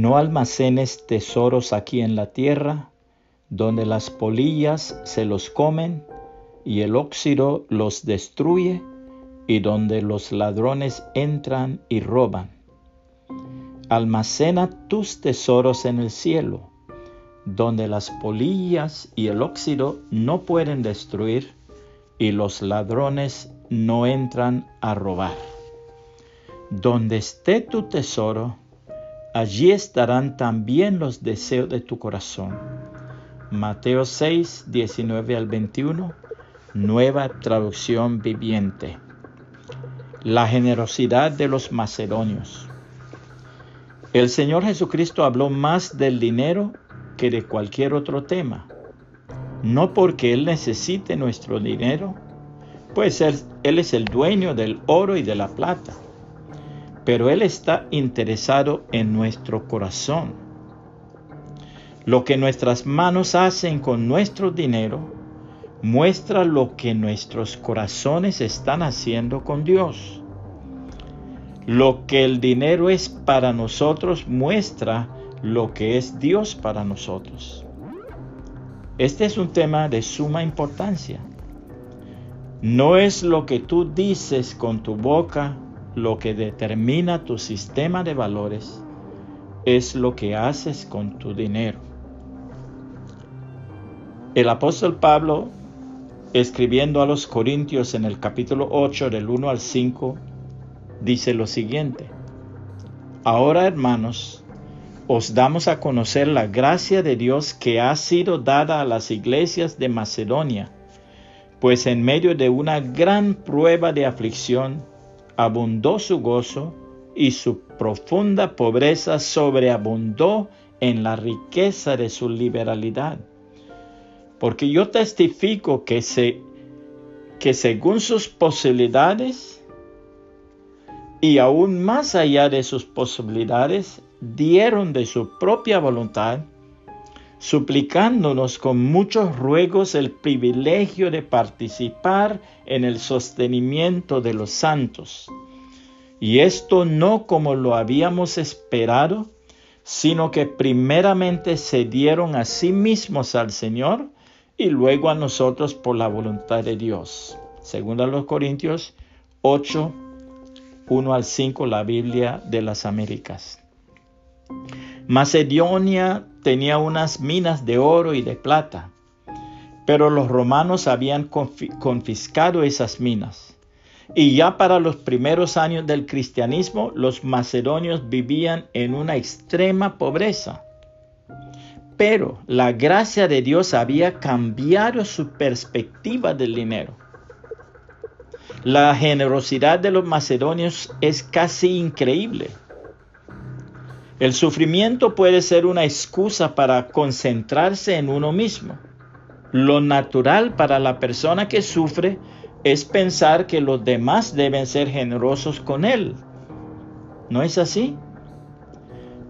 No almacenes tesoros aquí en la tierra, donde las polillas se los comen y el óxido los destruye, y donde los ladrones entran y roban. Almacena tus tesoros en el cielo, donde las polillas y el óxido no pueden destruir, y los ladrones no entran a robar. Donde esté tu tesoro, allí estarán también los deseos de tu corazón. Mateo 6, 19 al 21, nueva traducción viviente. La generosidad de los macedonios. El Señor Jesucristo habló más del dinero que de cualquier otro tema. No porque Él necesite nuestro dinero, pues él, él es el dueño del oro y de la plata pero Él está interesado en nuestro corazón. Lo que nuestras manos hacen con nuestro dinero muestra lo que nuestros corazones están haciendo con Dios. Lo que el dinero es para nosotros muestra lo que es Dios para nosotros. Este es un tema de suma importancia. No es lo que tú dices con tu boca lo que determina tu sistema de valores es lo que haces con tu dinero. El apóstol Pablo, escribiendo a los Corintios en el capítulo 8 del 1 al 5, dice lo siguiente. Ahora, hermanos, os damos a conocer la gracia de Dios que ha sido dada a las iglesias de Macedonia, pues en medio de una gran prueba de aflicción, abundó su gozo y su profunda pobreza sobreabundó en la riqueza de su liberalidad. Porque yo testifico que, se, que según sus posibilidades y aún más allá de sus posibilidades, dieron de su propia voluntad, suplicándonos con muchos ruegos el privilegio de participar en el sostenimiento de los santos. Y esto no como lo habíamos esperado, sino que primeramente se dieron a sí mismos al Señor y luego a nosotros por la voluntad de Dios. Según a los Corintios 8, 1 al 5, la Biblia de las Américas. Macedonia tenía unas minas de oro y de plata, pero los romanos habían confiscado esas minas. Y ya para los primeros años del cristianismo, los macedonios vivían en una extrema pobreza. Pero la gracia de Dios había cambiado su perspectiva del dinero. La generosidad de los macedonios es casi increíble. El sufrimiento puede ser una excusa para concentrarse en uno mismo. Lo natural para la persona que sufre es pensar que los demás deben ser generosos con él. ¿No es así?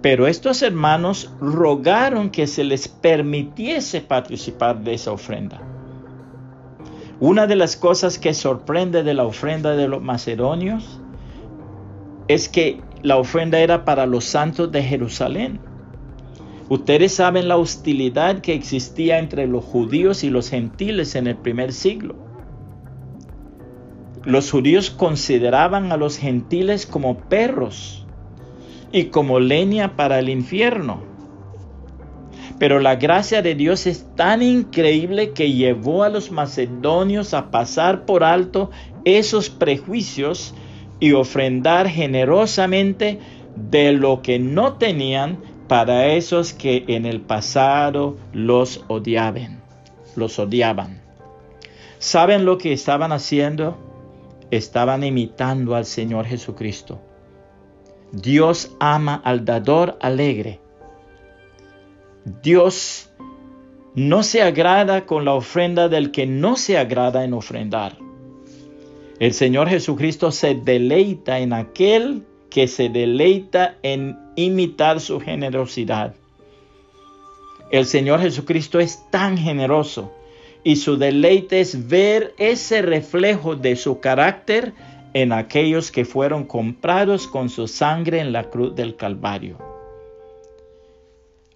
Pero estos hermanos rogaron que se les permitiese participar de esa ofrenda. Una de las cosas que sorprende de la ofrenda de los macedonios es que la ofrenda era para los santos de Jerusalén. Ustedes saben la hostilidad que existía entre los judíos y los gentiles en el primer siglo. Los judíos consideraban a los gentiles como perros y como leña para el infierno. Pero la gracia de Dios es tan increíble que llevó a los macedonios a pasar por alto esos prejuicios y ofrendar generosamente de lo que no tenían para esos que en el pasado los odiaban, los odiaban. ¿Saben lo que estaban haciendo? Estaban imitando al Señor Jesucristo. Dios ama al dador alegre. Dios no se agrada con la ofrenda del que no se agrada en ofrendar. El Señor Jesucristo se deleita en aquel que se deleita en imitar su generosidad. El Señor Jesucristo es tan generoso y su deleite es ver ese reflejo de su carácter en aquellos que fueron comprados con su sangre en la cruz del Calvario.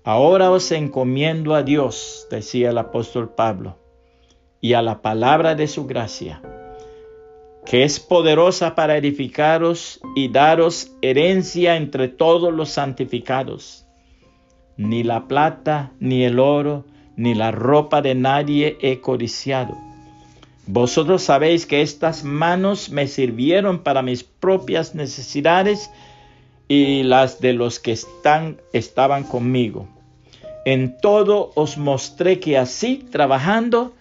Ahora os encomiendo a Dios, decía el apóstol Pablo, y a la palabra de su gracia, que es poderosa para edificaros y daros herencia entre todos los santificados. Ni la plata, ni el oro, ni la ropa de nadie he codiciado. Vosotros sabéis que estas manos me sirvieron para mis propias necesidades y las de los que están, estaban conmigo. En todo os mostré que así, trabajando,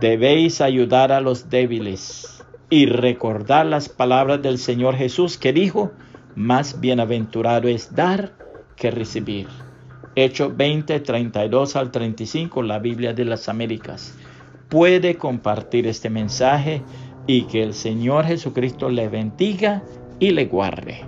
debéis ayudar a los débiles y recordar las palabras del Señor Jesús que dijo, más bienaventurado es dar que recibir. Hecho 20, 32 al 35, la Biblia de las Américas. Puede compartir este mensaje y que el Señor Jesucristo le bendiga y le guarde.